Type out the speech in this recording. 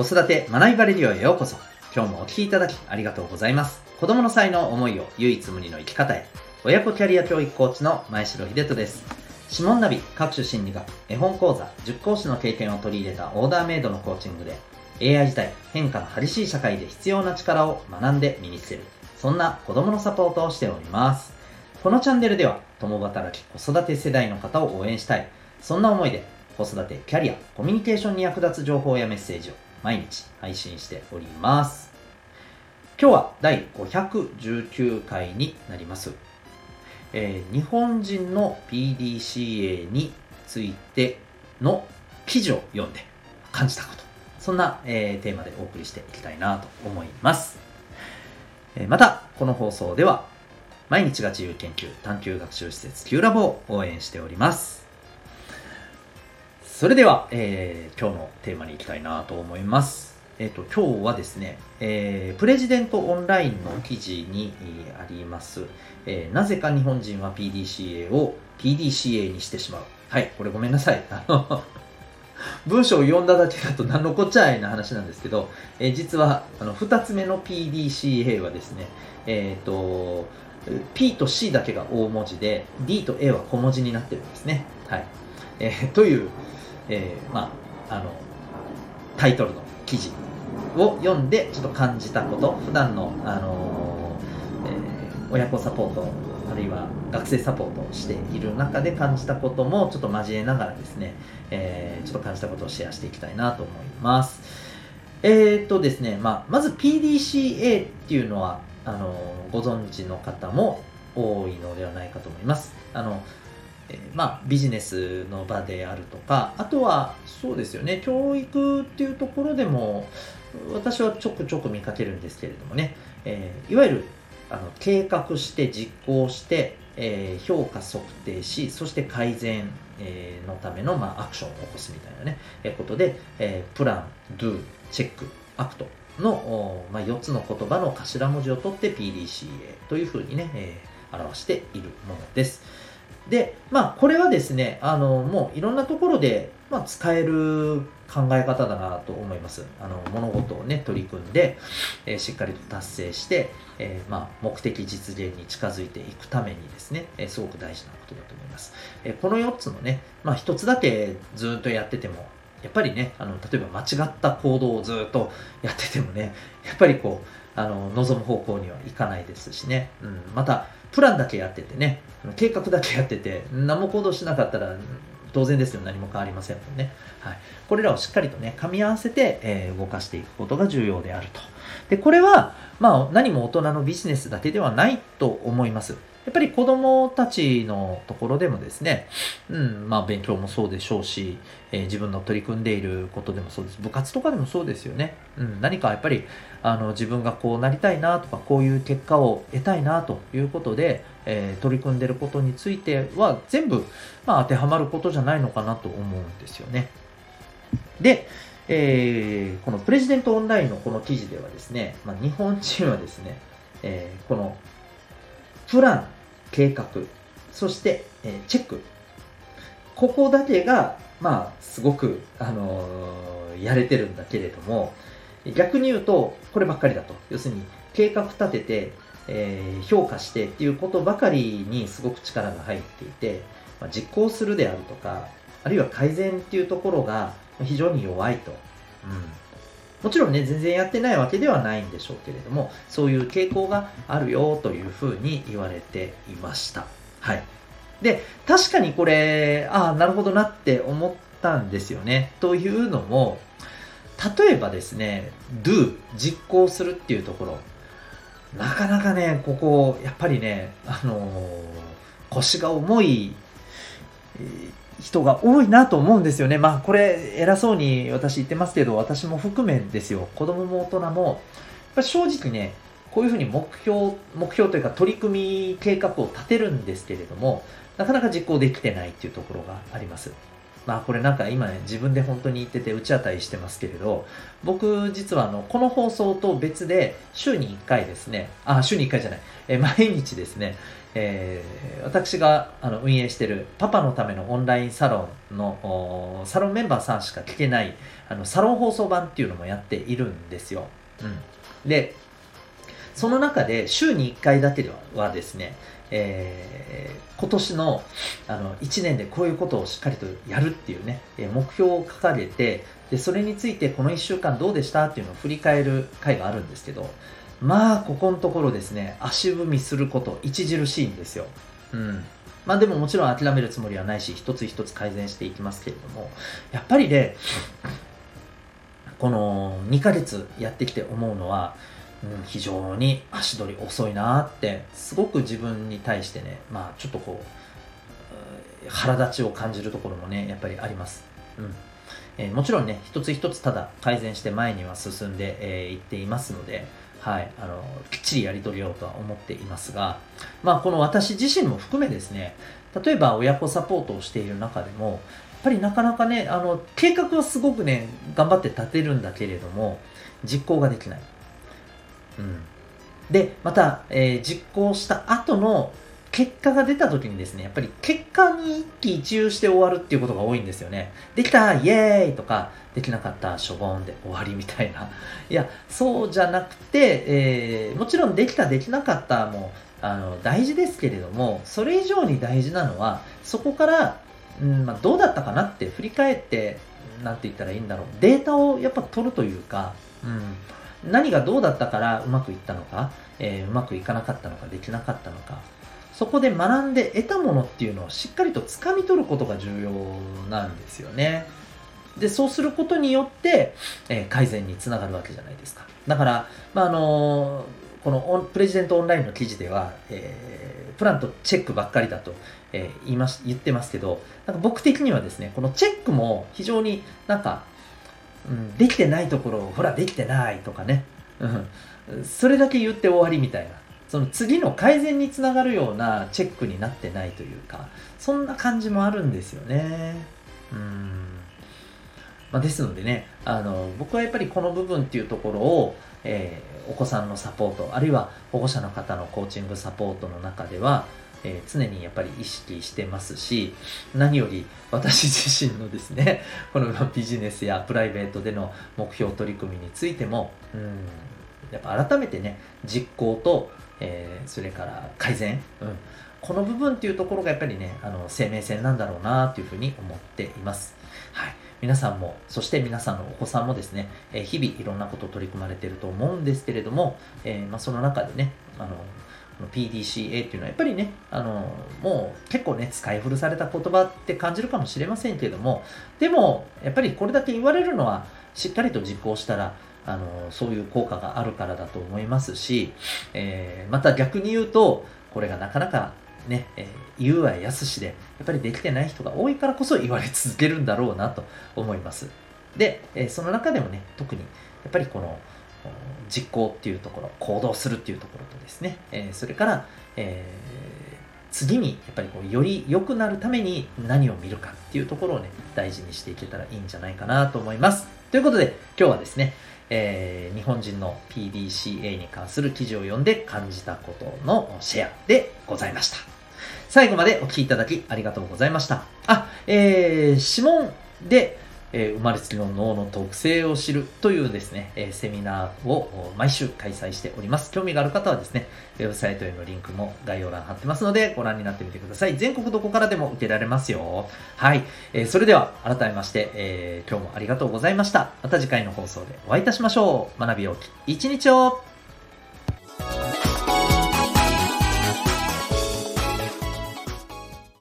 子育て学びバレリオへようこそ。今日もお聴きいただきありがとうございます。子供の才能思いを唯一無二の生き方へ。親子キャリア教育コーチの前城秀人です。指紋ナビ、各種心理学、絵本講座、塾講師の経験を取り入れたオーダーメイドのコーチングで、AI 時代、変化の激しい社会で必要な力を学んで身につける。そんな子供のサポートをしております。このチャンネルでは、共働き子育て世代の方を応援したい。そんな思いで、子育て、キャリア、コミュニケーションに役立つ情報やメッセージを毎日配信しております。今日は第519回になります。えー、日本人の PDCA についての記事を読んで感じたこと。そんな、えー、テーマでお送りしていきたいなと思います。えー、また、この放送では毎日が自由研究探究学習施設 Q ラボを応援しております。それでは、えー、今日のテーマに行きたいなと思います。えっ、ー、と、今日はですね、えー、プレジデントオンラインの記事に、あります、えー、なぜか日本人は PDCA を PDCA にしてしまう。はい、これごめんなさい。あの文章を読んだだけだと何のこっちゃいな話なんですけど、えー、実はあの2つ目の PDCA はですね、えっ、ー、と、P と C だけが大文字で、D と A は小文字になってるんですね。はい。えー、という、えー、まあ、あの、タイトルの記事を読んでちょっと感じたこと普段の、あのえー、親子サポートあるいは学生サポートをしている中で感じたこともちょっと交えながらですね、えー、ちょっと感じたことをシェアしていきたいなと思います。え、っとですね、まあ、まず PDCA っていうのはあのご存知の方も多いのではないかと思います。あのえまあ、ビジネスの場であるとかあとはそうですよね教育っていうところでも私はちょくちょく見かけるんですけれどもね、えー、いわゆるあの計画して実行して、えー、評価測定しそして改善、え、のための、まあ、アクションを起こすみたいなね、えことで、えプラン、ドゥ、チェック、アクトの、まあ、4つの言葉の頭文字を取って PDCA というふうにね、え表しているものです。で、まあ、これはですね、あの、もういろんなところで、まあ、使える考え方だなと思います。あの、物事をね、取り組んで、えー、しっかりと達成して、えー、まあ、目的実現に近づいていくためにですね、えー、すごく大事なことだと思います。えこの4つのね、まあ、1つだけずっとやってても、やっぱりね、あの、例えば間違った行動をずっとやっててもね、やっぱりこう、あの、望む方向にはいかないですしね、うん、また、プランだけやっててね、計画だけやってて、何も行動しなかったら、当然ですよ、何も変わりませんもんね。はい。これらをしっかりとね、噛み合わせて、えー、動かしていくことが重要であると。で、これは、まあ、何も大人のビジネスだけではないと思います。やっぱり子供たちのところでもですね、うん、まあ勉強もそうでしょうし、えー、自分の取り組んでいることでもそうです。部活とかでもそうですよね。うん、何かやっぱり、あの、自分がこうなりたいなとか、こういう結果を得たいなということで、えー、取り組んでることについては全部、まあ、当てはまることじゃないのかなと思うんですよね。で、えー、このプレジデントオンラインのこの記事ではですね、まあ、日本人はですね、えー、このプラン、計画、そして、えー、チェック。ここだけが、まあ、すごく、あのー、やれてるんだけれども、逆に言うと、こればっかりだと。要するに、計画立てて、えー、評価してっていうことばかりにすごく力が入っていて、まあ、実行するであるとか、あるいは改善っていうところが非常に弱いと。うんもちろんね、全然やってないわけではないんでしょうけれども、そういう傾向があるよというふうに言われていました。はい。で、確かにこれ、ああ、なるほどなって思ったんですよね。というのも、例えばですね、do、実行するっていうところ、なかなかね、ここ、やっぱりね、あのー、腰が重い、人が多いなと思うんですよね。まあこれ偉そうに私言ってますけど、私も含めですよ。子供も大人も、やっぱ正直ね、こういうふうに目標、目標というか取り組み計画を立てるんですけれども、なかなか実行できてないっていうところがあります。まあこれなんか今ね、自分で本当に言ってて打ち当たりしてますけれど、僕実はあの、この放送と別で週に1回ですね、あ、週に1回じゃない、え毎日ですね、えー、私があの運営しているパパのためのオンラインサロンのサロンメンバーさんしか聞けないあのサロン放送版っていうのもやっているんですよ。うん、でその中で週に1回だけではですね、えー、今年のあの1年でこういうことをしっかりとやるっていうね、目標を掲げてでそれについてこの1週間どうでしたっていうのを振り返る回があるんですけどまあここのところですね足踏みすること著しいんですよ。うんまあでももちろん諦めるつもりはないし一つ一つ改善していきますけれどもやっぱりねこの2ヶ月やってきて思うのはうん、非常に足取り遅いなってすごく自分に対してねまあちょっとこう腹立ちを感じるところもねやっぱりあります、うん。えー、もちろんね一つ一つただ改善して前には進んでい、えー、っていますのではいあのきっちりやり遂げようとは思っていますがまあこの私自身も含めですね例えば親子サポートをしている中でもやっぱりなかなかねあの計画はすごくね頑張って立てるんだけれども実行ができない。でまた、えー、実行した後の結果が出た時にですねやっぱり結果に一喜一憂して終わるっていうことが多いんですよね。できたイエーイとかできなかったしょぼんで終わりみたいな。いやそうじゃなくて、えー、もちろんできたできなかったもあの大事ですけれどもそれ以上に大事なのはそこから、うんまあ、どうだったかなって振り返って何て言ったらいいんだろう。データをやっぱ取るというか、うん、何がどうだったからうまくいったのか、えー、うまくいかなかったのかできなかったのか。そこで学んで得たものっていうのをしっかりと掴み取ることが重要なんですよね。でそうすることによって、えー、改善につながるわけじゃないですか。だから、まあ、あのー、このプレジデントオンラインの記事では、えー、プランとチェックばっかりだと、え言いまし言ってますけどなんか僕的にはですねこのチェックも非常になんかうん、できてないところをほらできてないとかね、うん、それだけ言って終わりみたいな。その次の改善につながるようなチェックになってないというかそんな感じもあるんですよね。うん。まあ、ですのでねあの僕はやっぱりこの部分っていうところを、えー、お子さんのサポートあるいは保護者の方のコーチングサポートの中ではえー、常にやっぱり意識してますし何より私自身のですね このビジネスやプライベートでの目標取り組みについてもうんやっぱ改めてね実行と、えー、それから改善、うん、この部分っていうところがやっぱりねあの生命線なんだろうなというふうに思っています。はい皆さんも、そして皆さんのお子さんもですね、え日々いろんなこと取り組まれていると思うんですけれども、えー、まあ、その中でね、あの PDCA っていうのはやっぱりね、あの、もう結構ね、使い古された言葉って感じるかもしれませんけれども、でも、やっぱりこれだけ言われるのは、しっかりと実行したら、あの、そういう効果があるからだと思いますし、えー、また逆に言うと、これがなかなかね、えー、言うはやすしで、やっぱりできてない人が多いからこそ言われ続けるんだろうなと思います。で、えー、その中でもね、特に、やっぱりこの、実行っていうところ、行動するっていうところとですね、え、それから、え、次にやっぱりこうより良くなるために何を見るかっていうところをね、大事にしていけたらいいんじゃないかなと思います。ということで、今日はですね、えー、日本人の PDCA に関する記事を読んで感じたことのシェアでございました。最後までお聴きいただきありがとうございました。あ、えー、指紋で、えー、生まれつきの脳の特性を知るというですね、えー、セミナーを毎週開催しております。興味がある方はですね、ウェブサイトへのリンクも概要欄貼ってますので、ご覧になってみてください。全国どこからでも受けられますよ。はい。えー、それでは、改めまして、え今日もありがとうございました。また次回の放送でお会いいたしましょう。学びようき一日を